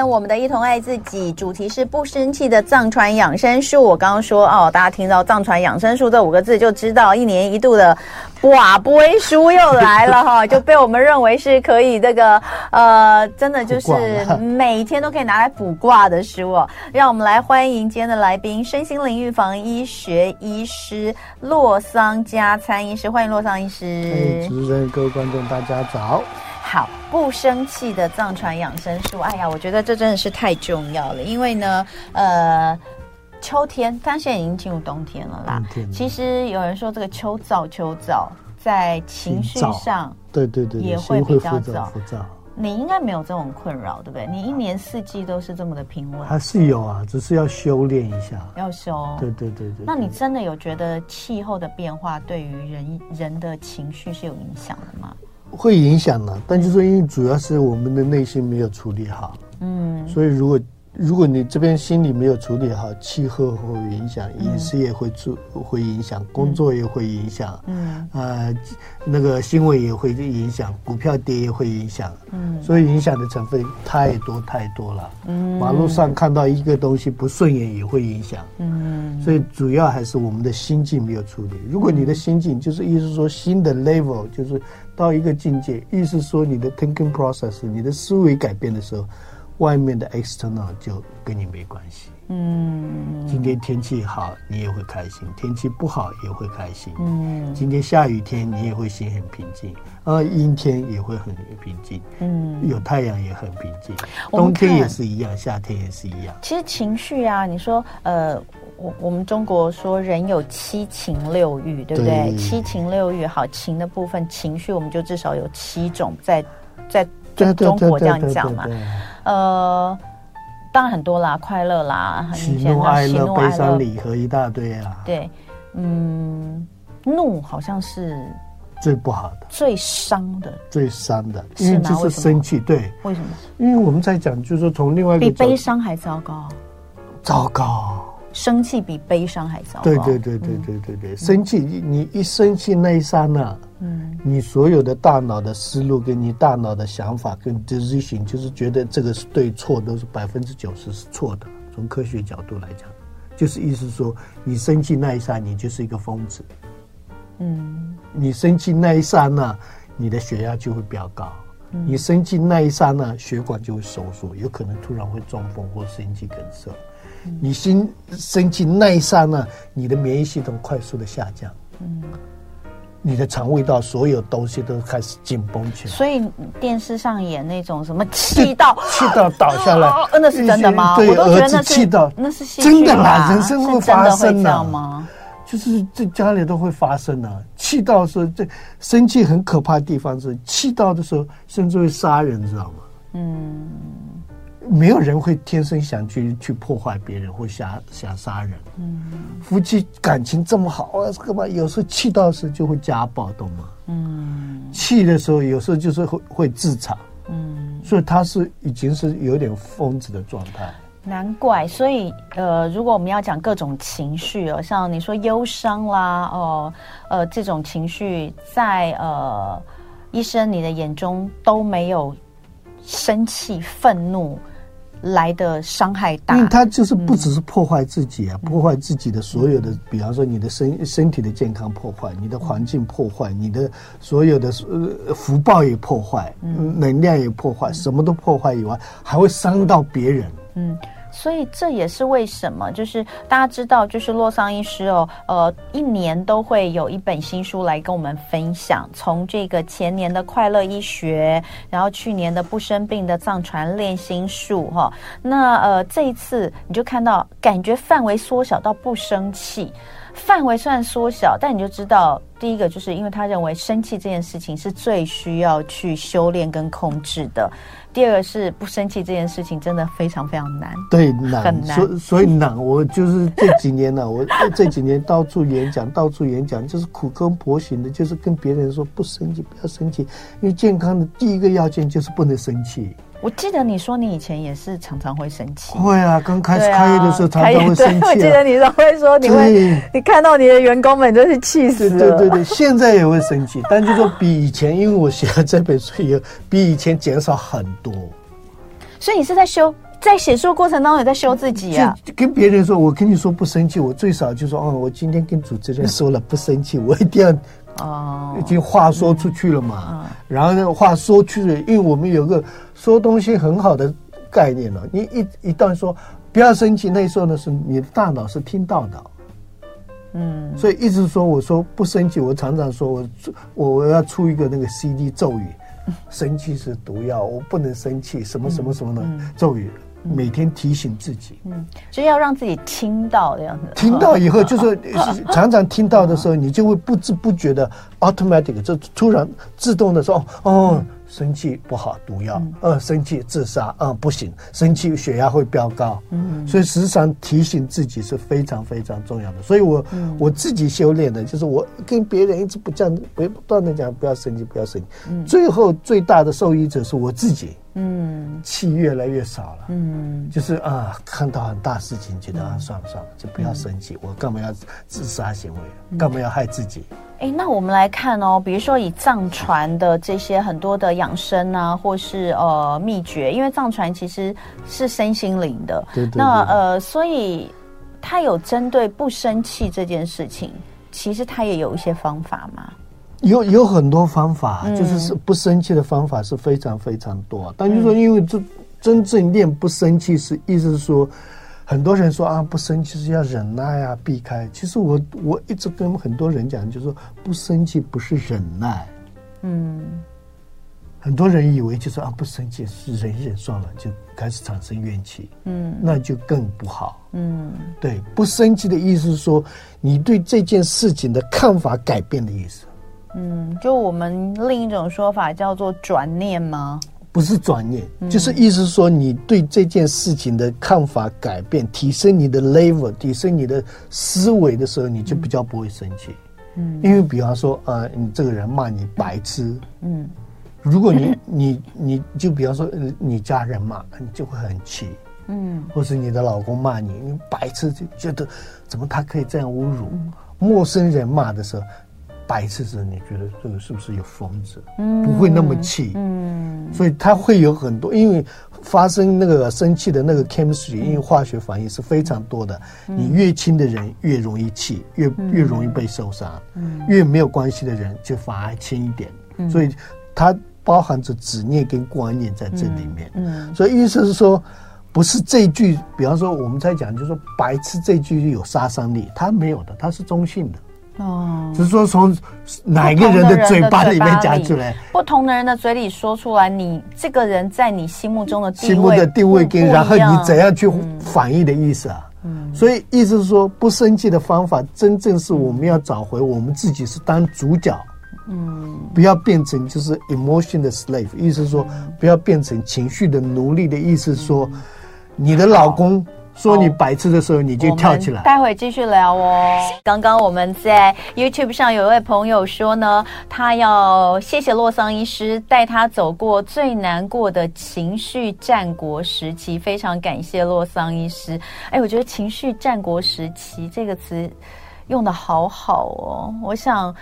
天我们的一同爱自己主题是不生气的藏传养生术。我刚刚说哦，大家听到藏传养生术这五个字就知道一年一度的哇，不会书又来了哈，就被我们认为是可以这个呃，真的就是 每天都可以拿来卜卦的书哦。让我们来欢迎今天的来宾，身心灵预防医学医师洛桑加参医师，欢迎洛桑医师。主持人，各位观众，大家早。好，不生气的藏传养生术。哎呀，我觉得这真的是太重要了，因为呢，呃，秋天，但现在已经进入冬天了啦。其实有人说这个秋燥，秋燥在情绪上，对对对，也会比较燥。你应该没有这种困扰，对不对？你一年四季都是这么的平稳。还是有啊，只是要修炼一下。要修。对对对对。那你真的有觉得气候的变化对于人人的情绪是有影响的吗？会影响的，但就是说，因为主要是我们的内心没有处理好，嗯，所以如果。如果你这边心理没有处理好，气候会影响，饮食也会出会影响，工作也会影响，嗯，呃，那个新闻也会影响，股票跌也会影响，嗯，所以影响的成分太多太多了，嗯，马路上看到一个东西不顺眼也会影响，嗯，所以主要还是我们的心境没有处理。如果你的心境就是意思说新的 level 就是到一个境界，意思说你的 thinking process 你的思维改变的时候。外面的 external 就跟你没关系。嗯，今天天气好，你也会开心；天气不好也会开心。嗯，今天下雨天你也会心很平静，而，阴天也会很平静。嗯，有太阳也很平静。冬天也是一样，夏天也是一样。其实情绪啊，你说，呃，我我们中国说人有七情六欲，对不对？对，七情六欲，好，情的部分情绪，我们就至少有七种在，在在中国这样讲嘛。呃，当然很多啦，快乐啦，喜怒哀乐、悲伤离合一大堆啊。对，嗯，怒好像是最不好的，最伤的，最伤的，因为就是生气。对，为什么？因为我们在讲，就是说从另外一个比悲伤还糟糕，糟糕。生气比悲伤还糟糕。对对对对对对对，生气，你一生气那一刹那，嗯，你所有的大脑的思路跟你大脑的想法跟 decision，就是觉得这个是对错都是百分之九十是错的。从科学角度来讲，就是意思说，你生气那一刹，你就是一个疯子。嗯，你生气那一刹那，你的血压就会比较高。你生气那一刹那，血管就会收缩，有可能突然会中风或心肌梗塞。你心生气那一刹那，你的免疫系统快速的下降，嗯，你的肠胃道所有东西都开始紧绷起来。所以电视上演那种什么气到气到倒下来，那是真的吗？对，儿子气到那是真的啦，人生会发生的吗？就是这家里都会发生的，气到时候这生气很可怕的地方是气到的时候甚至会杀人，知道吗？嗯。没有人会天生想去去破坏别人或想想杀人。嗯，夫妻感情这么好啊，干嘛有时候气到时就会家暴，懂吗？嗯，气的时候有时候就是会会自残。嗯，所以他是已经是有点疯子的状态。难怪，所以呃，如果我们要讲各种情绪哦，像你说忧伤啦，哦，呃，这种情绪在呃医生你的眼中都没有生气、愤怒。来的伤害大，因为他就是不只是破坏自己啊，嗯、破坏自己的所有的，比方说你的身身体的健康破坏，你的环境破坏，你的所有的呃福报也破坏，嗯，能量也破坏，什么都破坏以外，还会伤到别人，嗯。所以这也是为什么，就是大家知道，就是洛桑医师哦，呃，一年都会有一本新书来跟我们分享。从这个前年的快乐医学，然后去年的不生病的藏传练心术，哈，那呃这一次你就看到，感觉范围缩小到不生气，范围虽然缩小，但你就知道，第一个就是因为他认为生气这件事情是最需要去修炼跟控制的。第二个是不生气这件事情真的非常非常难，对，难，很难，所所以难。我就是这几年呢、啊，我这几年到处演讲，到处演讲，就是苦口婆心的，就是跟别人说不生气，不要生气，因为健康的第一个要件就是不能生气。我记得你说你以前也是常常会生气，会啊，刚开始开业的时候常常会生气、啊。我记得你都会说你会，你看到你的员工们就是气死了。对对对，现在也会生气，但就是说比以前，因为我写了这本书，以后比以前减少很多。所以你是在修在写书过程当中也在修自己啊。跟别人说，我跟你说不生气，我最少就说，哦，我今天跟主持人说了不生气，我一定要。哦，已经话说出去了嘛，然后呢，话说去了，因为我们有个说东西很好的概念了。你一一旦说不要生气，那时候呢是你的大脑是听到的，嗯，所以一直说我说不生气，我常常说我我我要出一个那个 CD 咒语，生气是毒药，我不能生气，什么什么什么的、咒语。每天提醒自己，嗯，就要让自己听到这样子。听到以后，就是常常听到的时候，你就会不知不觉的 automatic 就突然自动的说，哦。哦生气不好，毒药。呃，生气自杀，嗯，不行。生气血压会飙高。嗯，所以时常提醒自己是非常非常重要的。所以我我自己修炼的就是我跟别人一直不讲，不断的讲不要生气，不要生气。最后最大的受益者是我自己。嗯，气越来越少了。嗯，就是啊，看到很大事情，觉得啊，算了算了，就不要生气。我干嘛要自杀行为？干嘛要害自己？哎，那我们来看哦，比如说以藏传的这些很多的养生啊，或是呃秘诀，因为藏传其实是身心灵的。对对对。那呃，所以他有针对不生气这件事情，其实他也有一些方法吗？有有很多方法，嗯、就是是不生气的方法是非常非常多。但就是说，因为这真正练不生气，是意思是说。很多人说啊，不生气是要忍耐啊，避开。其实我我一直跟很多人讲，就是说不生气不是忍耐。嗯，很多人以为就是啊，不生气是忍一忍算了，就开始产生怨气。嗯，那就更不好。嗯，对，不生气的意思是说，你对这件事情的看法改变的意思。嗯，就我们另一种说法叫做转念吗？不是转念，就是意思说你对这件事情的看法改变，提升你的 level，提升你的思维的时候，你就比较不会生气。嗯，因为比方说，呃，你这个人骂你白痴，嗯，如果你 你你就比方说，你家人骂你就会很气，嗯，或是你的老公骂你，你白痴就觉得怎么他可以这样侮辱？陌生人骂的时候。白痴时，你觉得这个是不是有疯子？嗯，不会那么气。嗯，所以他会有很多，因为发生那个生气的那个 chemistry，因为化学反应是非常多的。你越亲的人越容易气，越越容易被受伤。嗯，越没有关系的人就反而轻一点。嗯，所以它包含着执念跟观念在这里面。嗯，所以意思是说，不是这句，比方说我们在讲，就是说白痴这句有杀伤力，它没有的，它是中性的。哦，只是说从哪个人的嘴巴里面讲出来，不同的人的嘴里说出来，你这个人在你心目中的地位，心目的定位跟然后你怎样去反应的意思啊？嗯，所以意思是说，不生气的方法，真正是我们要找回我们自己是当主角，嗯，不要变成就是 emotion 的 slave，意思是说不要变成情绪的奴隶的意思是说，你的老公。说你白痴的时候，你就跳起来。待会继续聊哦。刚刚我们在 YouTube 上有一位朋友说呢，他要谢谢洛桑医师带他走过最难过的情绪战国时期，非常感谢洛桑医师。哎，我觉得“情绪战国时期”这个词用得好好哦。我想，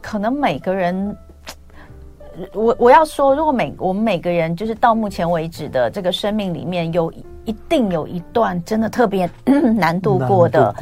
可能每个人。我我要说，如果每我们每个人就是到目前为止的这个生命里面，有一定有一段真的特别 难度过的，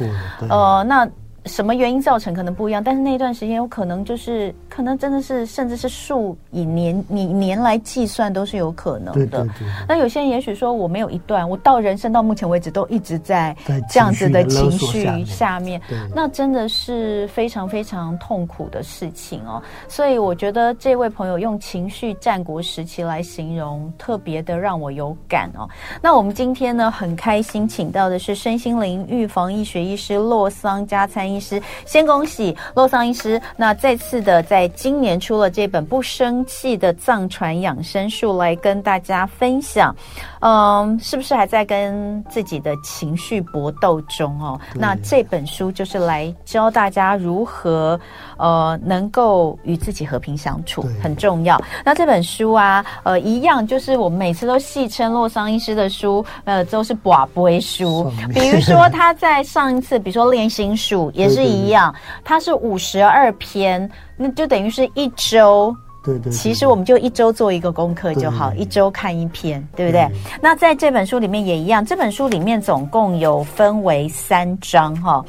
呃，那。什么原因造成可能不一样，但是那一段时间有可能就是可能真的是甚至是数以年以年来计算都是有可能的。对对对。那有些人也许说我没有一段，我到人生到目前为止都一直在这样子的情绪下面，那真的是非常非常痛苦的事情哦。所以我觉得这位朋友用情绪战国时期来形容，特别的让我有感哦。那我们今天呢很开心请到的是身心灵预防医学医师洛桑加参医师，先恭喜洛桑医师。那再次的，在今年出了这本不生气的藏传养生术来跟大家分享。嗯，是不是还在跟自己的情绪搏斗中哦？那这本书就是来教大家如何呃能够与自己和平相处，很重要。那这本书啊，呃，一样就是我们每次都戏称洛桑医师的书，呃，都是寡不为书。比如说他在上一次，比如说练心术 也是一样，它是五十二篇，那就等于是一周。对对，对，其实我们就一周做一个功课就好，一周看一篇，对不对，对？那在这本书里面也一样，这本书里面总共有分为三章哈。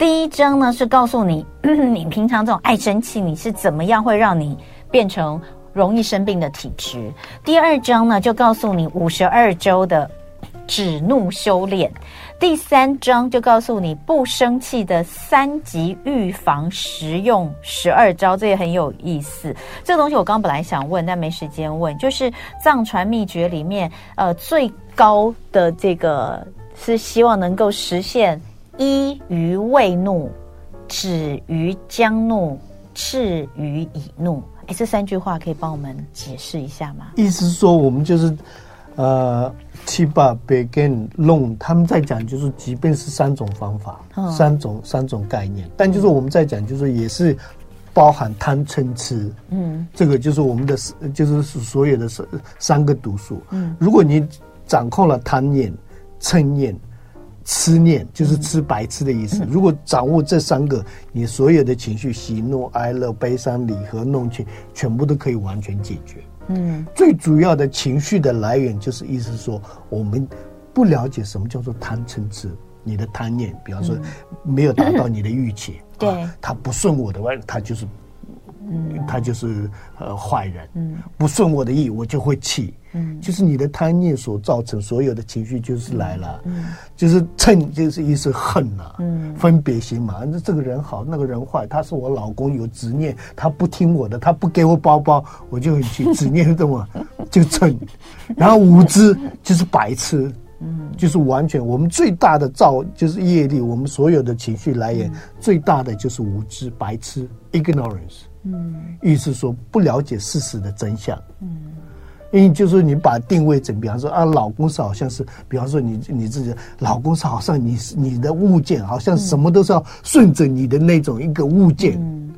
第一章呢是告诉你，你平常这种爱生气，你是怎么样会让你变成容易生病的体质。第二章呢就告诉你五十二周的止怒修炼。第三章就告诉你不生气的三级预防实用十二招，这也很有意思。这个东西我刚刚本来想问，但没时间问。就是藏传秘诀里面，呃，最高的这个是希望能够实现依于未怒，止于将怒，至于已怒。哎，这三句话可以帮我们解释一下吗？意思是说，我们就是。呃，七八别跟弄，他们在讲就是，即便是三种方法，哦、三种三种概念，但就是我们在讲，就是也是包含贪嗔痴，嗯，这个就是我们的，就是所有的三三个毒素。嗯，如果你掌控了贪念、嗔念、痴念，就是痴白痴的意思、嗯。如果掌握这三个，你所有的情绪，喜怒哀乐、悲伤离合、弄情，全部都可以完全解决。嗯，最主要的情绪的来源就是意思说，我们不了解什么叫做贪嗔痴，你的贪念，比方说没有达到你的预期，对、他不顺我的话，他就是。嗯，他就是呃坏人。嗯，不顺我的意，我就会气。嗯，就是你的贪念所造成所有的情绪就是来了。嗯，就是嗔就是意思恨呐。嗯，分别心嘛，那这个人好，那个人坏。他是我老公有执念，他不听我的，他不给我包包，我就很去执念这么，就嗔。然后无知就是白痴。嗯，就是完全我们最大的造就是业力，我们所有的情绪来源最大的就是无知、白痴 （ignorance）。嗯，意思说不了解事实的真相。嗯，因为就是你把定位整，比方说啊，老公是好像是，比方说你你自己老公是好像你你的物件，好像什么都是要顺着你的那种一个物件。嗯，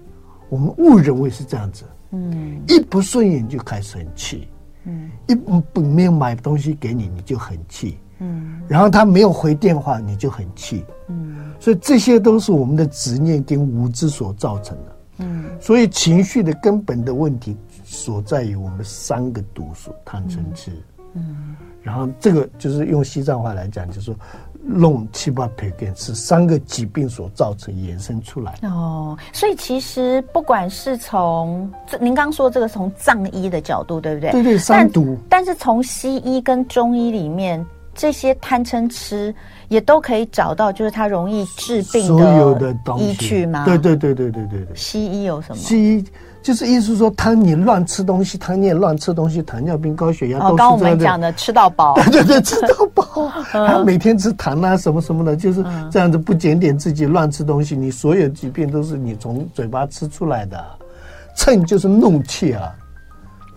我们误认为是这样子。嗯，一不顺眼就开始很气。嗯，一不没有买东西给你，你就很气。嗯，然后他没有回电话，你就很气。嗯，所以这些都是我们的执念跟无知所造成的。嗯，所以情绪的根本的问题所在于我们三个毒素贪嗔痴。嗯，然后这个就是用西藏话来讲，就是说弄七八百遍是三个疾病所造成衍生出来。哦，所以其实不管是从您刚刚说这个从藏医的角度，对不对？对对，三毒。但是从西医跟中医里面。这些贪嗔痴也都可以找到，就是它容易治病所有的依据吗？对对对对对对对。西医有什么？西医就是意思说，他你乱吃东西，贪你也乱吃东西，糖尿病、高血压都是这样的。哦，刚我们讲的吃到饱。对 对对，吃到饱。他每天吃糖啊什么什么的，就是这样子不检点自己乱吃东西，你所有疾病都是你从嘴巴吃出来的。秤就是怒气啊。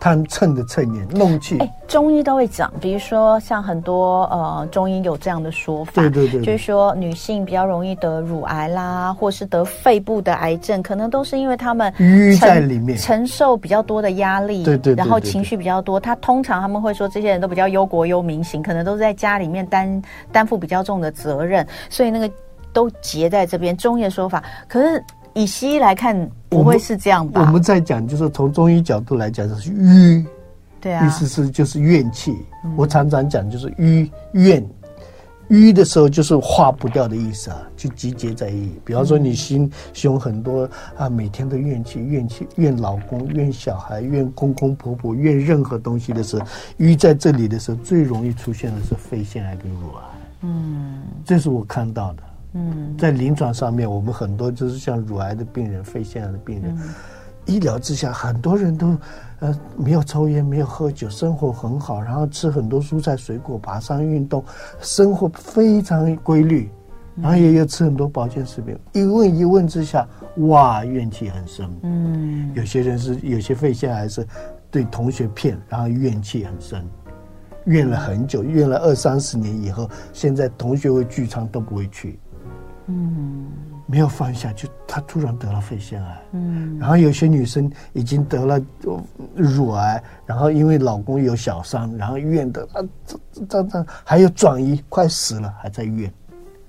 贪嗔的嗔念，弄去。哎，中医都会讲，比如说像很多呃，中医有这样的说法，对对对，就是说女性比较容易得乳癌啦，或是得肺部的癌症，可能都是因为他们淤在里面，承受比较多的压力，对对，然后情绪比较多。他通常他们会说，这些人都比较忧国忧民型，可能都是在家里面担担负比较重的责任，所以那个都结在这边。中医的说法，可是。以西医来看，不会是这样吧？我们在讲，就是从中医角度来讲，就是瘀，对啊，意思是就是怨气。嗯、我常常讲，就是瘀怨，瘀的时候就是化不掉的意思啊，就集结在一。比方说，你心胸很多啊，每天都怨气，怨气，怨老公，怨小孩，怨公公婆婆，怨任何东西的时候，瘀在这里的时候，最容易出现的是肺腺癌跟乳癌。嗯，这是我看到的。嗯，在临床上面，我们很多就是像乳癌的病人、肺腺癌的病人，嗯、医疗之下，很多人都呃没有抽烟、没有喝酒，生活很好，然后吃很多蔬菜水果，爬山运动，生活非常规律，然后也有吃很多保健食品。一问一问之下，哇，怨气很深。嗯，有些人是有些肺腺癌是对同学骗，然后怨气很深，怨了很久，怨了二三十年以后，现在同学会聚餐都不会去。嗯，没有放下，就她突然得了肺腺癌。嗯，然后有些女生已经得了乳癌，然后因为老公有小伤，然后怨的啊，这这这还有转移，快死了还在怨。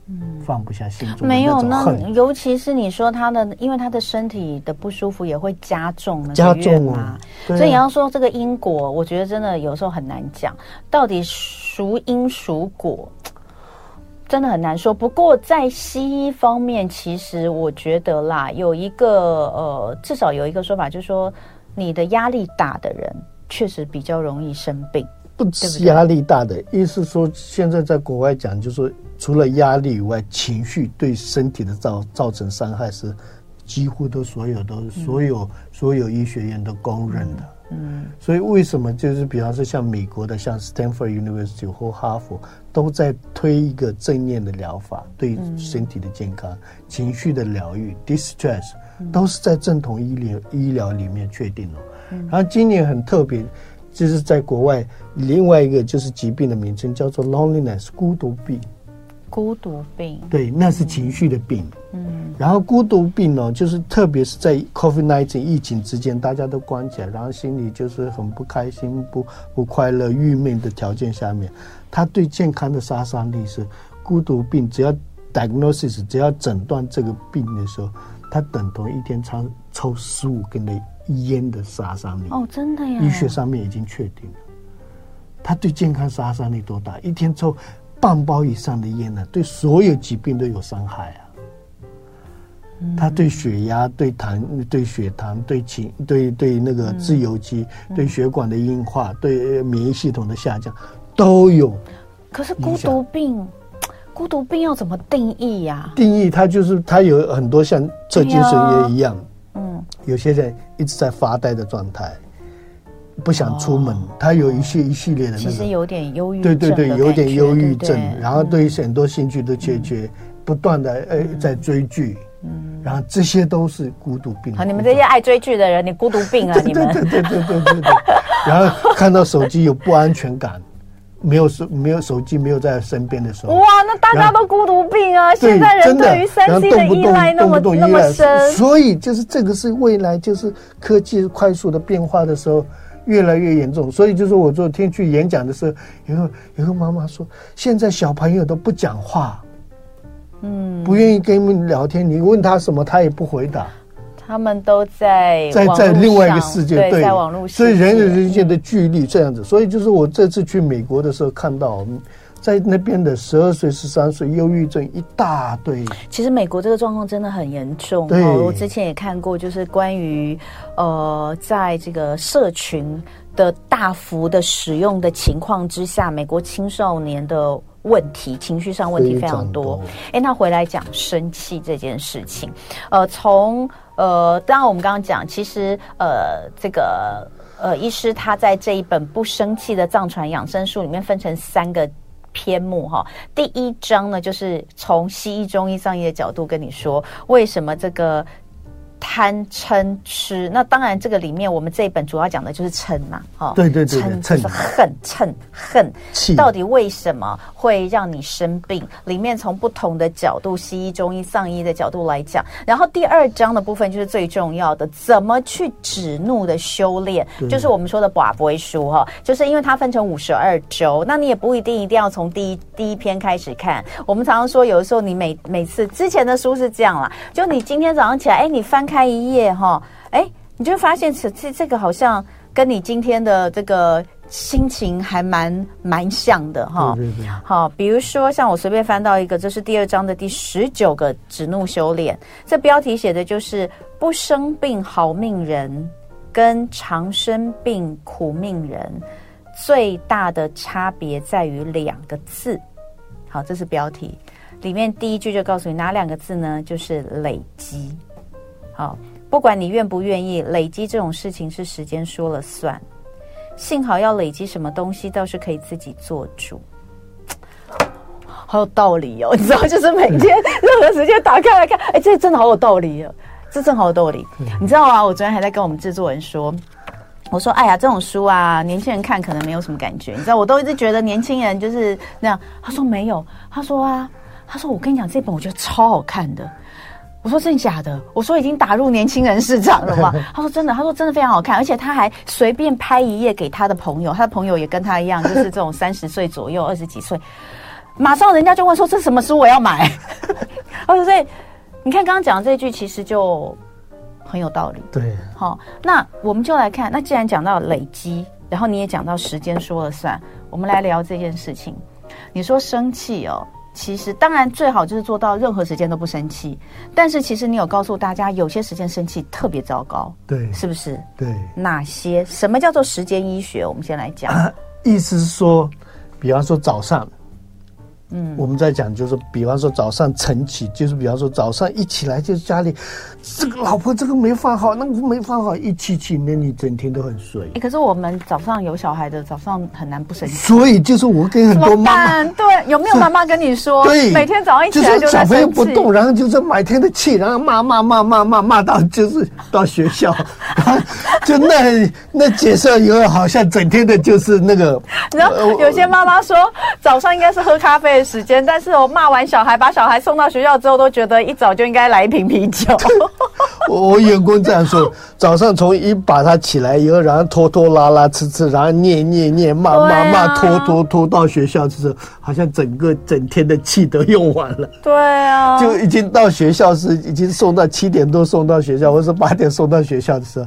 嗯，放不下心中没有那，尤其是你说他的，因为他的身体的不舒服也会加重那加重啊。所以你要说这个因果，我觉得真的有时候很难讲，到底孰因孰果，真的很难说。不过在西医方面，其实我觉得啦，有一个呃，至少有一个说法，就是说你的压力大的人，确实比较容易生病。不是压力大的，意思说现在在国外讲，就是说除了压力以外，情绪对身体的造造成伤害是几乎都所有都所有、嗯、所有医学院都公认的。嗯，所以为什么就是比方说像美国的像 Stanford University 或哈佛都在推一个正念的疗法，对身体的健康、嗯、情绪的疗愈 distress 都是在正统医疗医疗里面确定了。然后今年很特别。就是在国外，另外一个就是疾病的名称叫做 loneliness 孤独病。孤独病，对，那是情绪的病。嗯，然后孤独病呢，就是特别是在 COVID-19 疫情之间，大家都关起来，然后心里就是很不开心、不不快乐、郁闷的条件下面，他对健康的杀伤力是孤独病。只要 diagnosis，只要诊断这个病的时候，他等同一天抽抽十五根的。烟的杀伤力哦，真的呀！医学上面已经确定了，它对健康杀伤力多大？一天抽半包以上的烟呢，对所有疾病都有伤害啊！它对血压、对糖、对血糖、对情、对对那个自由基、对血管的硬化、对免疫系统的下降都有。可是孤独病，孤独病要怎么定义呀？定义它就是它有很多像这精神也一样。有些人一直在发呆的状态，不想出门。哦、他有一些一系列的、那个，其实有点忧郁症。对对对，有点忧郁症。然后对于很多兴趣都欠缺，嗯、不断的呃在追剧。嗯，然后这些都是孤独病。好，你们这些爱追剧的人，你孤独病啊！你们对对对对对对对。然后看到手机有不安全感。没有手没有手机没有在身边的时候，哇，那大家都孤独病啊！现在人对于三 C 的依赖那么那么深，所以就是这个是未来就是科技快速的变化的时候越来越严重。所以就是我昨天去演讲的时候，有个有个妈妈说，现在小朋友都不讲话，嗯，不愿意跟你们聊天，你问他什么他也不回答。他们都在在在另外一个世界，对，在网络所以人与人之间的距离这样子。所以就是我这次去美国的时候，看到在那边的十二岁、十三岁忧郁症一大堆。其实美国这个状况真的很严重。对，我之前也看过，就是关于呃，在这个社群的大幅的使用的情况之下，美国青少年的。问题，情绪上问题非常多。哎，那回来讲生气这件事情，呃，从呃，当然我们刚刚讲，其实呃，这个呃，医师他在这一本《不生气的藏传养生书》里面分成三个篇目哈。第一章呢，就是从西医、中医、藏医的角度跟你说，为什么这个。贪嗔痴，那当然这个里面我们这一本主要讲的就是嗔嘛，哈，对对对，嗔就是恨，嗔恨，到底为什么会让你生病？里面从不同的角度，西医、中医、藏医的角度来讲。然后第二章的部分就是最重要的，怎么去止怒的修炼，就是我们说的寡不为书哈，就是因为它分成五十二周，那你也不一定一定要从第一第一篇开始看。我们常常说，有的时候你每每次之前的书是这样啦，就你今天早上起来，哎，你翻。开一页哈，哎，你就发现这这这个好像跟你今天的这个心情还蛮蛮像的哈。好，比如说像我随便翻到一个，这是第二章的第十九个指怒修炼，这标题写的就是“不生病好命人”跟“常生病苦命人”最大的差别在于两个字。好，这是标题里面第一句就告诉你哪两个字呢？就是累积。好，不管你愿不愿意，累积这种事情是时间说了算。幸好要累积什么东西，倒是可以自己做主。好有道理哦，你知道，就是每天任何时间打开来看，哎，这真的好有道理哦，这真好有道理。你知道啊？我昨天还在跟我们制作人说，我说，哎呀，这种书啊，年轻人看可能没有什么感觉。你知道，我都一直觉得年轻人就是那样。他说没有，他说啊，他说我跟你讲，这本我觉得超好看的。我说真的假的？我说已经打入年轻人市场了吗？他说真的，他说真的非常好看，而且他还随便拍一页给他的朋友，他的朋友也跟他一样，就是这种 三十岁左右、二十几岁。马上人家就问说，这什么书我要买？哦，所以你看刚刚讲的这句，其实就很有道理。对，好，那我们就来看，那既然讲到累积，然后你也讲到时间说了算，我们来聊这件事情。你说生气哦。其实当然最好就是做到任何时间都不生气，但是其实你有告诉大家，有些时间生气特别糟糕，对，是不是？对，哪些？什么叫做时间医学？我们先来讲。啊，意思是说，比方说早上。嗯，我们在讲就是，比方说早上晨起，就是比方说早上一起来就是家里，这个老婆这个没放好，那个没放好，一起起，那你整天都很睡。哎，可是我们早上有小孩的，早上很难不生气。所以就是我跟很多妈妈，对，有没有妈妈跟你说，对，每天早上一起来就小朋友不动，然后就是满天的气，然后骂骂骂骂骂骂到就是到学校，就那那解释以后，好像整天的就是那个。然后有些妈妈说，早上应该是喝咖啡。时间，但是我骂完小孩，把小孩送到学校之后，都觉得一早就应该来一瓶啤酒。我我员工这样说，早上从一把他起来以后，然后拖拖拉拉、吃吃，然后念念念、骂骂骂、拖拖拖到学校之后，好像整个整天的气都用完了。对啊，就已经到学校是已经送到七点多送到学校，或者是八点送到学校的时候。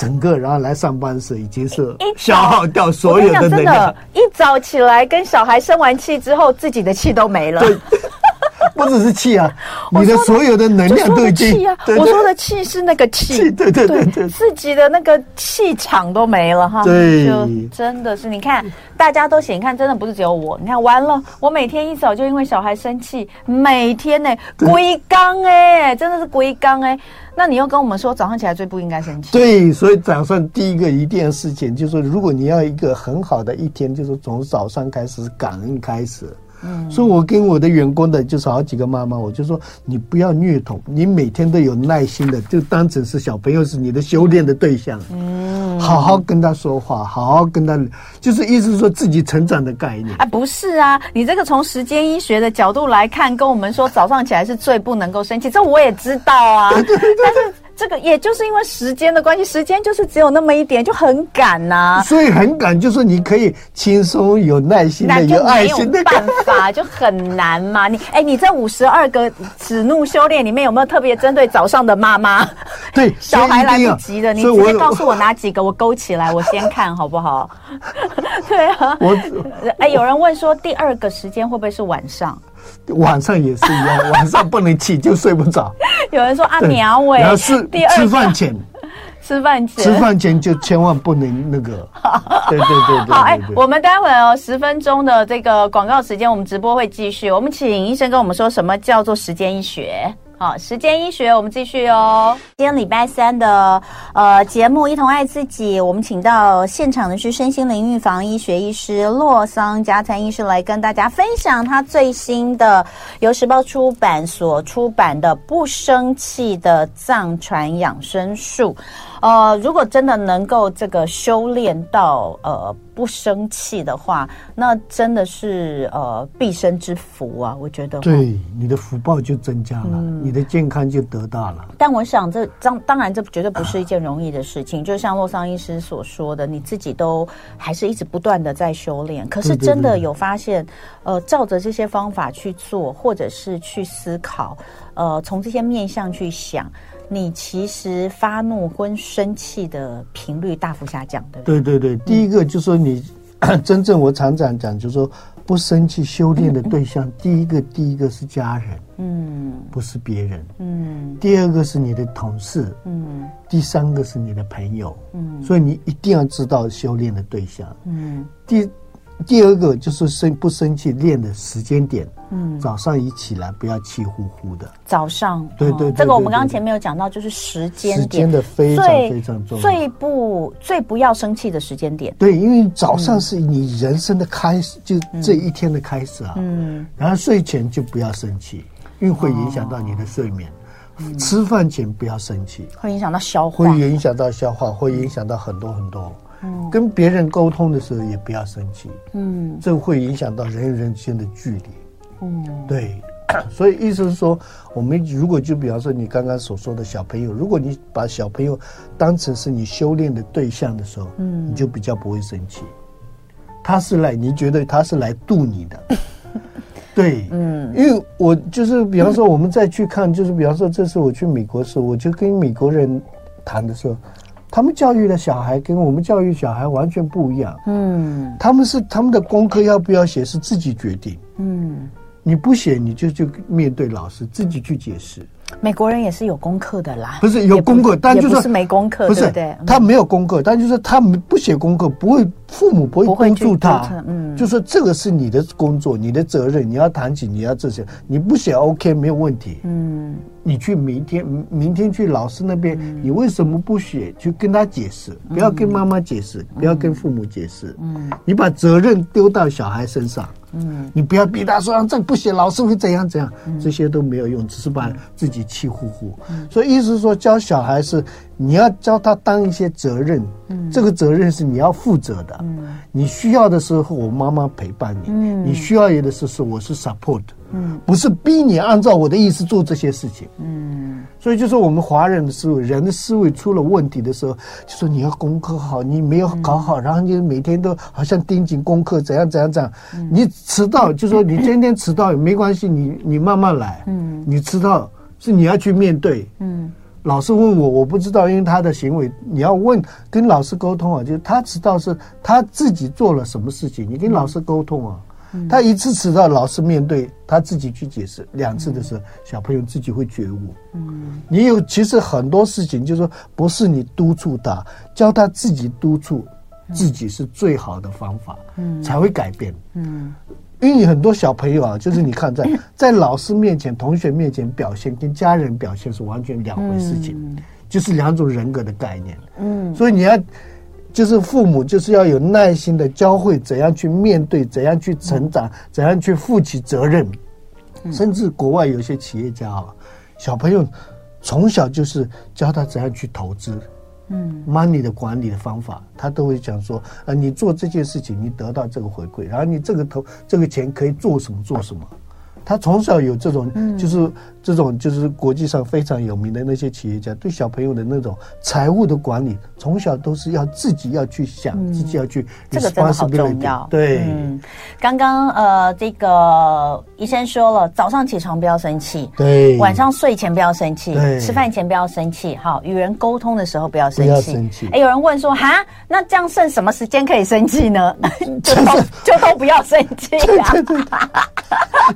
整个然后来上班时已经是消耗掉所有的能量。一早起来跟小孩生完气之后，自己的气都没了。对，不只是气啊，你的所有的能量都已经。气啊！我说的气是那个气，对对对对，自己的那个气场都没了哈。对，就真的是你看，大家都写，你看真的不是只有我。你看完了，我每天一早就因为小孩生气，每天呢龟缸哎，真的是龟缸哎。那你又跟我们说，早上起来最不应该生气。对，所以早上第一个一件事情就是说，如果你要一个很好的一天，就是从早上开始感恩开始。嗯，所以我跟我的员工的，就是好几个妈妈，我就说你不要虐童，你每天都有耐心的，就当成是小朋友是你的修炼的对象。嗯，好好跟他说话，好好跟他，就是意思是说自己成长的概念。啊，不是啊，你这个从时间医学的角度来看，跟我们说早上起来是最不能够生气，这我也知道啊，但是。这个也就是因为时间的关系，时间就是只有那么一点，就很赶呐、啊。所以很赶，就是你可以轻松、有耐心的、有爱心的。办法就很难嘛。你哎，你这五十二个止怒修炼里面有没有特别针对早上的妈妈？对，小孩来不及的，你直接告诉我哪几个，我勾起来，我先看好不好？对啊。我哎，有人问说，第二个时间会不会是晚上？晚上也是一样，晚上不能起就睡不着。有人说啊，苗伟，然后是吃饭前，吃饭前，吃饭前就千万不能那个。对对对对。好，哎，我们待会哦，十分钟的这个广告时间，我们直播会继续。我们请医生跟我们说什么叫做时间医学。好，时间医学，我们继续哦。今天礼拜三的呃节目，一同爱自己，我们请到现场的是身心灵预防医学医师洛桑加餐医师来跟大家分享他最新的由时报出版所出版的《不生气的藏传养生术》。呃，如果真的能够这个修炼到呃不生气的话，那真的是呃毕生之福啊！我觉得，对你的福报就增加了，嗯、你的健康就得到了。但我想这当当然这绝对不是一件容易的事情，啊、就像洛桑医师所说的，你自己都还是一直不断的在修炼。可是真的有发现，对对对呃，照着这些方法去做，或者是去思考，呃，从这些面向去想。你其实发怒跟生气的频率大幅下降，对不对？对对对，第一个就是说你、嗯、真正我常常讲，就是说不生气修炼的对象，嗯、第一个第一个是家人，嗯，不是别人，嗯，第二个是你的同事，嗯，第三个是你的朋友，嗯，所以你一定要知道修炼的对象，嗯，第。第二个就是生不生气练的时间点，嗯，早上一起来不要气呼呼的。早上，对对，这个我们刚刚前面有讲到，就是时间点，时间的非常非常重要，最不最不要生气的时间点。对，因为早上是你人生的开始，嗯、就这一天的开始啊。嗯，然后睡前就不要生气，因为会影响到你的睡眠。哦、吃饭前不要生气，会影响到消化，会影响到消化，会影响到很多很多。嗯，跟别人沟通的时候也不要生气，嗯，这会影响到人与人之间的距离，嗯，对，所以意思是说，我们如果就比方说你刚刚所说的小朋友，如果你把小朋友当成是你修炼的对象的时候，嗯，你就比较不会生气，他是来，你觉得他是来度你的。对，嗯，因为我就是比方说，我们再去看，就是比方说，这次我去美国的时候，我就跟美国人谈的时候，他们教育的小孩跟我们教育小孩完全不一样。嗯，他们是他们的功课要不要写是自己决定。嗯，你不写你就就面对老师自己去解释。美国人也是有功课的啦，不是有功课，但就是没功课，不是对，他没有功课，但就是他不写功课，不会父母不会督促他，嗯，就说这个是你的工作，你的责任，你要谈起，你要这些，你不写 OK 没有问题，嗯，你去明天明天去老师那边，你为什么不写？去跟他解释，不要跟妈妈解释，不要跟父母解释，嗯，你把责任丢到小孩身上。嗯，你不要逼他说让这不写，老师会怎样怎样，这些都没有用，只是把自己气呼呼。所以意思是说，教小孩是你要教他当一些责任，这个责任是你要负责的。你需要的时候，我妈妈陪伴你；你需要有的时候，我是 support。嗯，不是逼你按照我的意思做这些事情。嗯，所以就是我们华人的思维，人的思维出了问题的时候，就说你要功课好，你没有搞好，然后你每天都好像盯紧功课，怎样怎样怎样。你迟到，就说你今天迟到也没关系，你你慢慢来。嗯，你迟到是你要去面对。嗯，老师问我，我不知道，因为他的行为，你要问跟老师沟通啊，就是他迟到是他自己做了什么事情，你跟老师沟通啊。他一次迟到，老师面对他自己去解释；两次的时候，小朋友自己会觉悟。嗯，你有其实很多事情，就是说不是你督促他，教他自己督促自己是最好的方法，嗯，才会改变。嗯，因为很多小朋友啊，就是你看在在老师面前、同学面前表现，跟家人表现是完全两回事情，就是两种人格的概念。嗯，所以你要。就是父母就是要有耐心的教会怎样去面对，怎样去成长，怎样去负起责任。甚至国外有些企业家啊，小朋友从小就是教他怎样去投资，嗯，money 的管理的方法，他都会讲说，呃，你做这件事情，你得到这个回馈，然后你这个投这个钱可以做什么做什么。他从小有这种，就是这种，就是国际上非常有名的那些企业家，对小朋友的那种财务的管理，从小都是要自己要去想，自己要去。这个真的好重要。对，刚刚呃，这个医生说了，早上起床不要生气，对，晚上睡前不要生气，吃饭前不要生气，好，与人沟通的时候不要生气。不要生气。哎，有人问说，哈，那这样剩什么时间可以生气呢？就都 就都不要生气呀。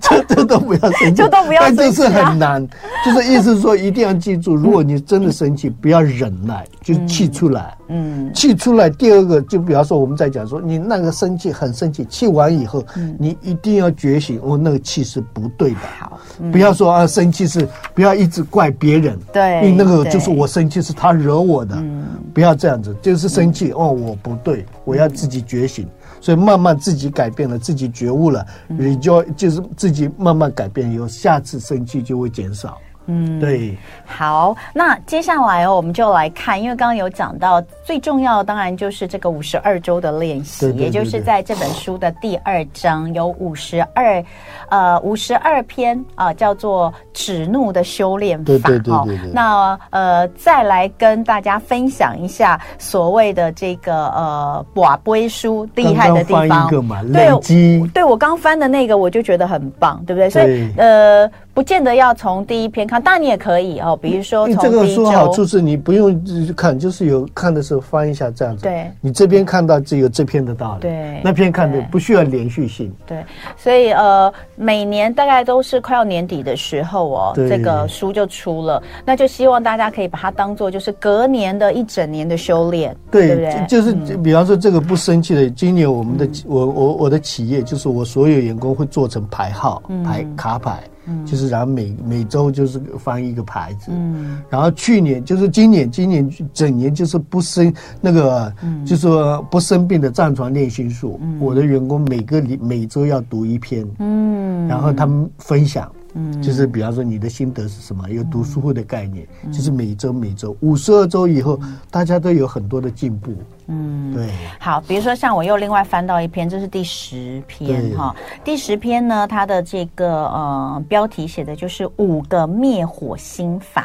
这这都不要生气，就都不要生气，但难，就是意思是说，一定要记住，如果你真的生气，不要忍耐，就气出来。嗯，气出来。第二个，就比方说，我们在讲说，你那个生气很生气，气完以后，你一定要觉醒，哦，那个气是不对的。好，不要说啊，生气是不要一直怪别人。对，因为那个就是我生气是他惹我的。嗯，不要这样子，就是生气哦，我不对，我要自己觉醒。所以慢慢自己改变了，自己觉悟了，你就就是自己慢慢改变以后，下次生气就会减少。嗯，对。好，那接下来哦，我们就来看，因为刚刚有讲到，最重要的当然就是这个五十二周的练习，也就是在这本书的第二章有五十二，呃，五十二篇啊，叫做止怒的修炼法。对对对对。那呃，再来跟大家分享一下所谓的这个呃瓦杯书厉害的地方。对，对我刚翻的那个，我就觉得很棒，对不对？所以呃。不见得要从第一篇看，当然你也可以哦。比如说，这个书好处是你不用看，就是有看的时候翻一下这样子。对，你这边看到只有这篇的道理，对，那篇看的不需要连续性。对，所以呃，每年大概都是快要年底的时候哦，这个书就出了，那就希望大家可以把它当做就是隔年的一整年的修炼，对不对？就是比方说这个不生气的，今年我们的我我我的企业就是我所有员工会做成牌号牌卡牌。嗯，就是然后每每周就是翻一个牌子，嗯，然后去年就是今年，今年整年就是不生那个，嗯，就是说不生病的站床练心术，嗯，我的员工每个礼每周要读一篇，嗯，然后他们分享。嗯，就是比方说你的心得是什么？有读书会的概念，嗯、就是每周每周五十二周以后，嗯、大家都有很多的进步。嗯，对。好，比如说像我又另外翻到一篇，这是第十篇哈。第十篇呢，它的这个呃标题写的就是五个灭火心法，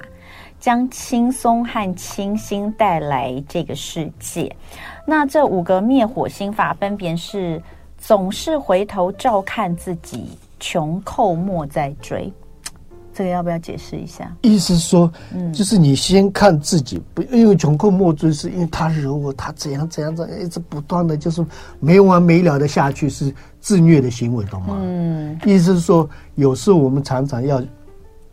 将轻松和清新带来这个世界。那这五个灭火心法分别是：总是回头照看自己。穷寇莫再追。这个要不要解释一下？意思是说，嗯，就是你先看自己，不因为穷寇莫追，是因为他惹我，他怎样怎样怎样，一直不断的就是没完没了的下去，是自虐的行为，懂吗？嗯，意思是说，有时候我们常常要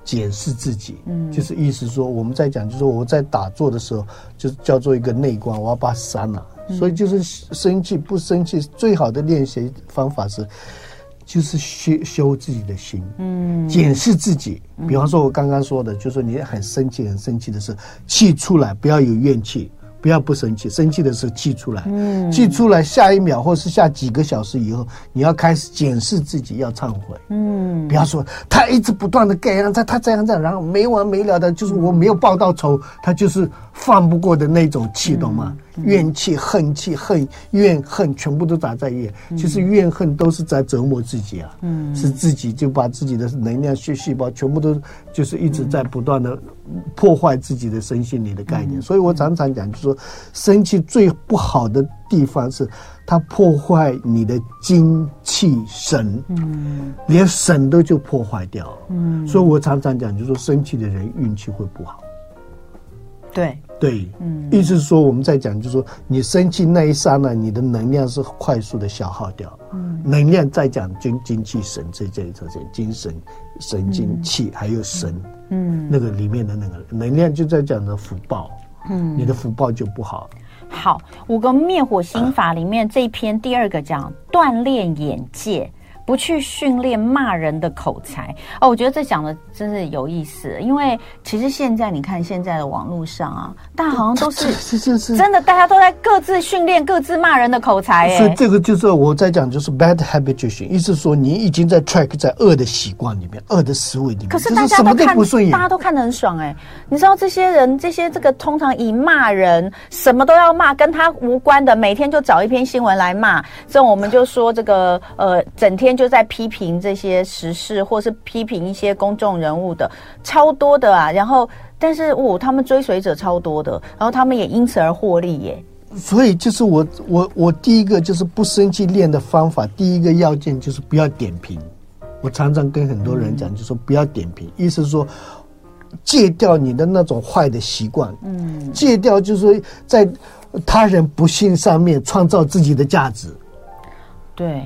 检视自己，嗯，就是意思说，我们在讲，就是说我在打坐的时候，就叫做一个内观，我要把它删了，所以就是生气不生气，最好的练习方法是。就是修修自己的心，嗯，检视自己。比方说，我刚刚说的，就是说你很生气、很生气的时候，气出来，不要有怨气。不要不生气，生气的时候气出来，嗯，气出来，下一秒或是下几个小时以后，你要开始检视自己，要忏悔，嗯，不要说他一直不断的这样，他他这样这样，然后没完没了的，就是我没有报到仇，他就是放不过的那种气，懂吗？怨气、恨气、恨怨恨，全部都打在怨，其实怨恨都是在折磨自己啊，嗯，是自己就把自己的能量血细胞全部都就是一直在不断的破坏自己的身心里的概念，所以我常常讲，就是说。生气最不好的地方是，它破坏你的精气神，嗯，连神都就破坏掉，嗯，所以我常常讲，就是说生气的人运气会不好。对对，嗯，意思是说我们在讲，就是说你生气那一刹那，你的能量是快速的消耗掉，嗯，能量在讲精精气神这这这这精神神经气还有神，嗯，那个里面的那个能量就在讲的福报。嗯，你的福报就不好。好，五个灭火心法里面这一篇第二个讲锻炼眼界。不去训练骂人的口才哦，我觉得这讲的真是有意思。因为其实现在你看现在的网络上啊，大家好像都是真的，大家都在各自训练各自骂人的口才。哎，所以这个就是我在讲，就是 bad habituation，意思说你已经在 track 在恶的习惯里面，恶的思维里面。可是大家都看，大家都看得很爽哎。你知道这些人，这些这个通常以骂人，什么都要骂，跟他无关的，每天就找一篇新闻来骂。这种我们就说这个呃，整天。就在批评这些时事，或是批评一些公众人物的超多的啊，然后但是哦，他们追随者超多的，然后他们也因此而获利耶。所以就是我我我第一个就是不生气练的方法，第一个要件就是不要点评。我常常跟很多人讲，就说不要点评，意思是说戒掉你的那种坏的习惯，嗯，戒掉就是说在他人不幸上面创造自己的价值，对。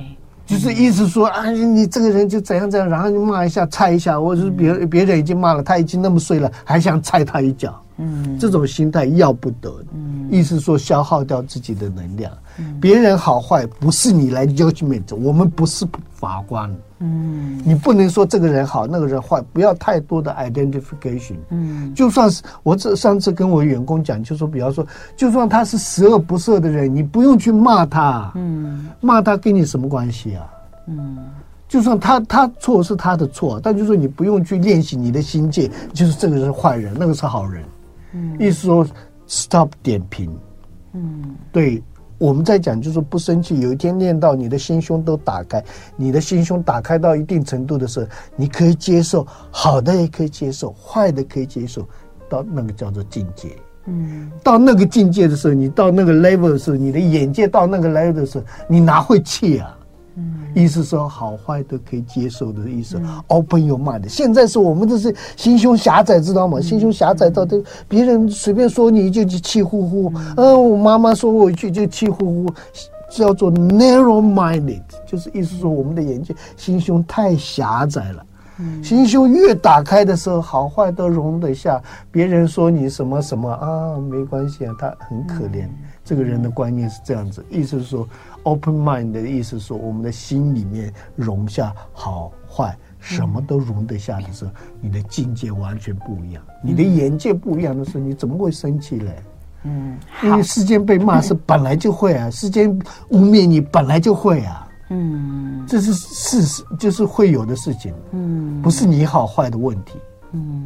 就是意思说啊，你这个人就怎样怎样，然后你骂一下、踹一下，或者是别别人已经骂了，他已经那么碎了，还想踹他一脚，嗯，这种心态要不得，嗯，意思说消耗掉自己的能量，嗯，别人好坏不是你来 judgment，我们不是法官。嗯，你不能说这个人好，那个人坏，不要太多的 identification。嗯，就算是我这上次跟我员工讲，就说，比方说，就算他是十恶不赦的人，你不用去骂他。嗯，骂他跟你什么关系啊？嗯，就算他他错是他的错，但就是说你不用去练习你的心界，就是这个是坏人，那个是好人。嗯，意思说 stop 点评。嗯，对。我们在讲，就是不生气。有一天练到你的心胸都打开，你的心胸打开到一定程度的时候，你可以接受好的，也可以接受坏的，可以接受，到那个叫做境界。嗯，到那个境界的时候，你到那个 level 的时候，你的眼界到那个 level 的时候，你哪会气啊？嗯，意思说好坏都可以接受的意思。嗯、Open your mind。现在是我们都是心胸狭窄，知道吗？嗯、心胸狭窄到都别人随便说你就就气呼呼。嗯，嗯，我妈妈说我一句就气呼呼，叫做 narrow minded，就是意思说我们的眼睛心胸太狭窄了。嗯，心胸越打开的时候，好坏都容得下。别人说你什么什么啊，没关系啊，他很可怜。嗯、这个人的观念是这样子，意思是说。Open mind 的意思说，我们的心里面容下好坏，什么都容得下的时候，你的境界完全不一样，你的眼界不一样的时候，你怎么会生气嘞？嗯，因为世间被骂是本来就会啊，世间污蔑你本来就会啊，嗯，这是事实，就是会有的事情，嗯，不是你好坏的问题，嗯，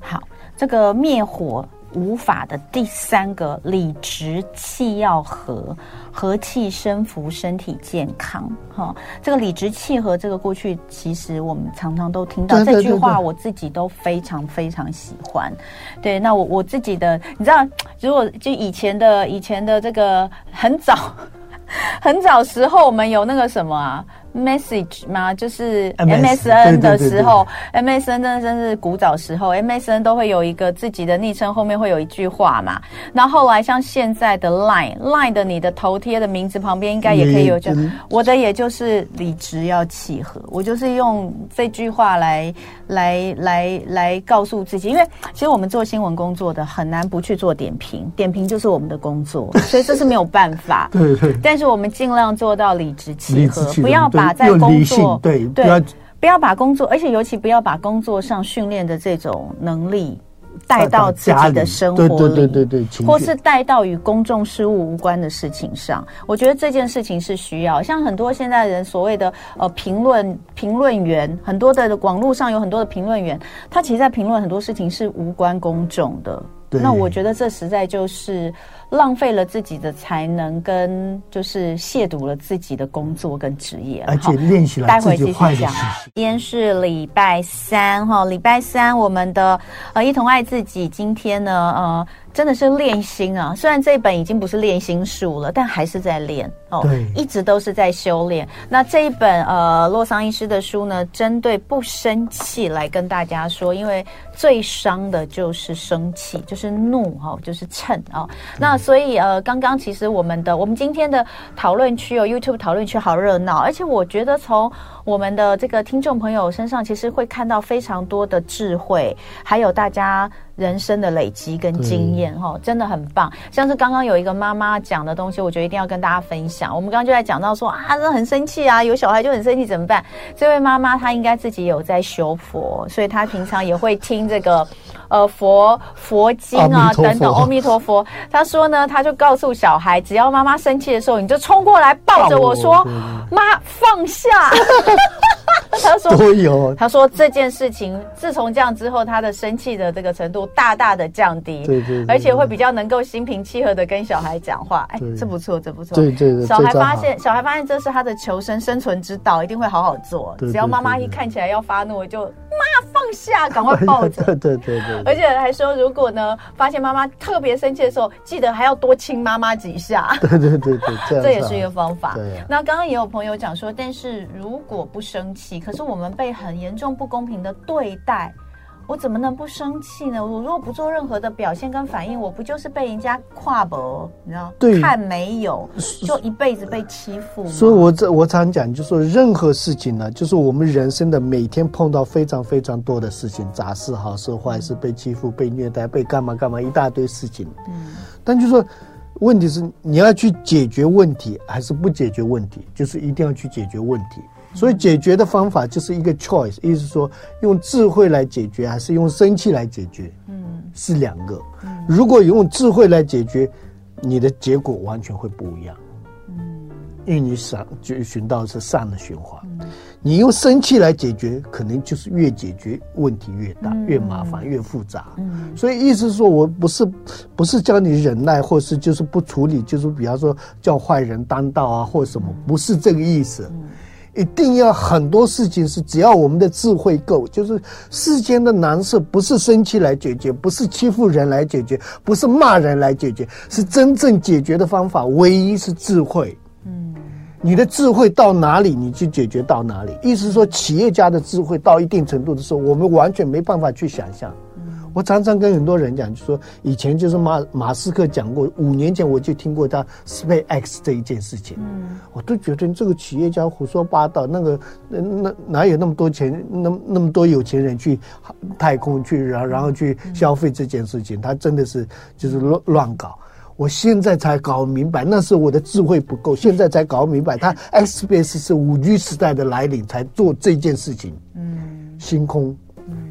好，这个灭火。无法的第三个理直气要和，和气生福，身体健康。哈、哦，这个理直气和，这个过去其实我们常常都听到这句话，我自己都非常非常喜欢。对，那我我自己的，你知道，如果就以前的以前的这个很早 很早时候，我们有那个什么啊。Message 吗？就是 MSN 的时候，MSN 真的真是古早时候，MSN 都会有一个自己的昵称，后面会有一句话嘛。那后来像现在的 Line，Line 的你的头贴的名字旁边应该也可以有这，我的也就是理直要契合，我就是用这句话来来来来告诉自己，因为其实我们做新闻工作的很难不去做点评，点评就是我们的工作，所以这是没有办法。对对。但是我们尽量做到理直气和，不要把。把在工作对对，不要把工作，而且尤其不要把工作上训练的这种能力带到自己的生活里，对对对对，或是带到与公众事务无关的事情上。我觉得这件事情是需要，像很多现在人所谓的呃评论评论员，很多的网络上有很多的评论员，他其实在评论很多事情是无关公众的。那我觉得这实在就是浪费了自己的才能，跟就是亵渎了自己的工作跟职业。而且练习了，待会继续讲。今天是礼拜三哈，礼拜三我们的呃一同爱自己，今天呢呃。真的是练心啊！虽然这一本已经不是练心术了，但还是在练哦。一直都是在修炼。那这一本呃洛桑医师的书呢，针对不生气来跟大家说，因为最伤的就是生气，就是怒哈、哦，就是嗔哦。那所以呃，刚刚其实我们的我们今天的讨论区哦 YouTube 讨论区好热闹，而且我觉得从我们的这个听众朋友身上，其实会看到非常多的智慧，还有大家。人生的累积跟经验，哈，真的很棒。像是刚刚有一个妈妈讲的东西，我觉得一定要跟大家分享。我们刚刚就在讲到说啊，这很生气啊，有小孩就很生气，怎么办？这位妈妈她应该自己有在修佛，所以她平常也会听这个呃佛佛经啊等等。阿弥陀佛，她说呢，她就告诉小孩，只要妈妈生气的时候，你就冲过来抱着我说，妈放下。都有。他说这件事情自从这样之后，他的生气的这个程度大大的降低，对对，而且会比较能够心平气和的跟小孩讲话。哎，这不错，这不错。对对对。小孩发现，小孩发现这是他的求生生存之道，一定会好好做。只要妈妈一看起来要发怒，就妈放下，赶快抱着。对对对对。而且还说，如果呢发现妈妈特别生气的时候，记得还要多亲妈妈几下。对对对对，这也是一个方法。对。那刚刚也有朋友讲说，但是如果不生气。可是我们被很严重不公平的对待，我怎么能不生气呢？我如果不做任何的表现跟反应，我不就是被人家跨博，你知道？对，看没有，就一辈子被欺负。所以我这我常讲，就是说任何事情呢，就是我们人生的每天碰到非常非常多的事情，杂事、好事、坏事，被欺负、被虐待、被干嘛干嘛一大堆事情。嗯，但就是说，问题是你要去解决问题，还是不解决问题？就是一定要去解决问题。所以解决的方法就是一个 choice，意思是说用智慧来解决，还是用生气来解决？嗯，是两个。如果用智慧来解决，你的结果完全会不一样。嗯，因为你想就寻到是善的循环。你用生气来解决，可能就是越解决问题越大，越麻烦，越复杂。嗯，所以意思是说我不是不是教你忍耐，或是就是不处理，就是比方说叫坏人当道啊，或什么，不是这个意思。一定要很多事情是，只要我们的智慧够，就是世间的难事不是生气来解决，不是欺负人来解决，不是骂人来解决，是真正解决的方法，唯一是智慧。嗯，你的智慧到哪里，你就解决到哪里。意思说，企业家的智慧到一定程度的时候，我们完全没办法去想象。我常常跟很多人讲，就说以前就是马马斯克讲过，五年前我就听过他 SpaceX 这一件事情，嗯，我都觉得这个企业家胡说八道，那个那那哪有那么多钱，那那么多有钱人去太空去，然后然后去消费这件事情，他真的是就是乱乱搞。我现在才搞明白，那是我的智慧不够，现在才搞明白，他 Space 是五 G 时代的来临才做这件事情，嗯，星空。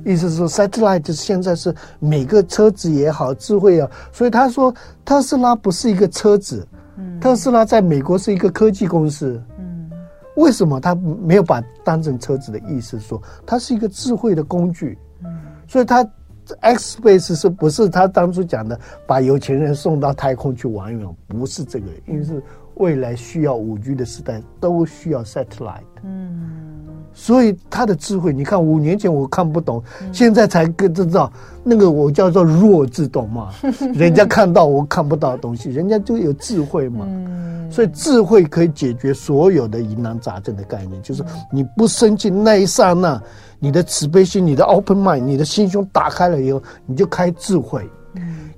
意思是说，satellite 现在是每个车子也好，智慧啊，所以他说特斯拉不是一个车子，嗯，特斯拉在美国是一个科技公司，嗯，为什么他没有把当成车子的意思说，它是一个智慧的工具，嗯，所以它 X Space 是不是他当初讲的把有钱人送到太空去玩一玩，不是这个，因为是未来需要五 G 的时代都需要 satellite，嗯。所以他的智慧，你看五年前我看不懂，嗯、现在才跟知道那个我叫做弱智，懂吗？人家看到我看不到的东西，人家就有智慧嘛。嗯、所以智慧可以解决所有的疑难杂症的概念，就是你不生气那一刹那，你的慈悲心、你的 open mind、你的心胸打开了以后，你就开智慧。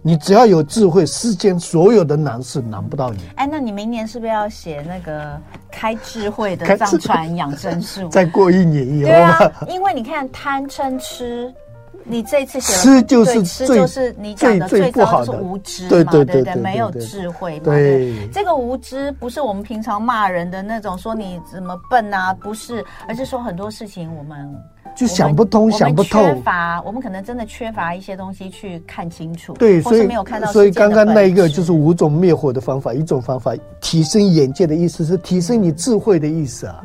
你只要有智慧，世间所有的难事难不到你。哎，那你明年是不是要写那个开智慧的藏传养生术？再过一年以后。对啊，因为你看贪嗔痴。你这次写吃就是吃就是你讲的最糟就是无知嘛，对对对，没有智慧嘛。对，这个无知不是我们平常骂人的那种，说你怎么笨啊，不是，而是说很多事情我们就想不通，想不透，缺乏，我们可能真的缺乏一些东西去看清楚。对，所以没有看到。所以刚刚那一个就是五种灭火的方法，一种方法提升眼界的意思是提升你智慧的意思啊。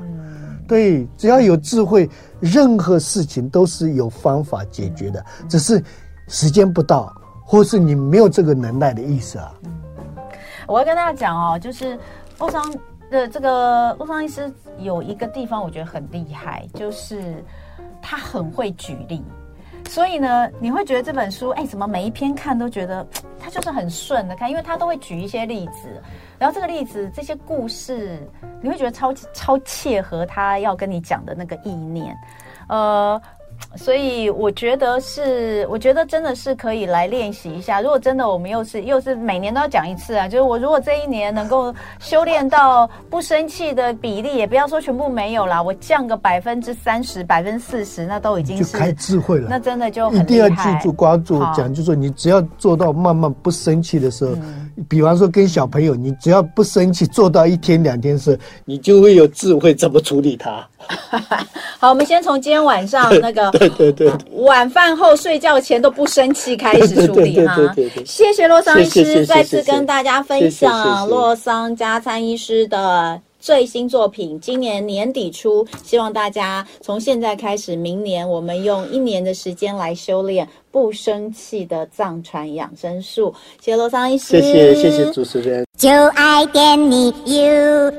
对，只要有智慧，任何事情都是有方法解决的，只是时间不到，或是你没有这个能耐的意思啊。嗯，我要跟大家讲哦，就是洛桑的这个洛桑医师有一个地方我觉得很厉害，就是他很会举例。所以呢，你会觉得这本书，哎，怎么每一篇看都觉得 他就是很顺的看，因为他都会举一些例子，然后这个例子、这些故事，你会觉得超超切合他要跟你讲的那个意念，呃。所以我觉得是，我觉得真的是可以来练习一下。如果真的我们又是又是每年都要讲一次啊，就是我如果这一年能够修炼到不生气的比例，也不要说全部没有啦，我降个百分之三十、百分之四十，那都已经是就开智慧了。那真的就很一定要记住，关注讲，就是说你只要做到慢慢不生气的时候，嗯、比方说跟小朋友，你只要不生气，做到一天两天时，你就会有智慧怎么处理他。好，我们先从今天晚上那个。对对对，晚饭后睡觉前都不生气，开始处理哈。谢谢洛桑医师，再次跟大家分享洛桑加餐医师的最新作品。今年年底出，希望大家从现在开始，明年我们用一年的时间来修炼不生气的藏传养生术。谢谢洛桑医师，谢谢谢谢主持人，就爱点你 UFO。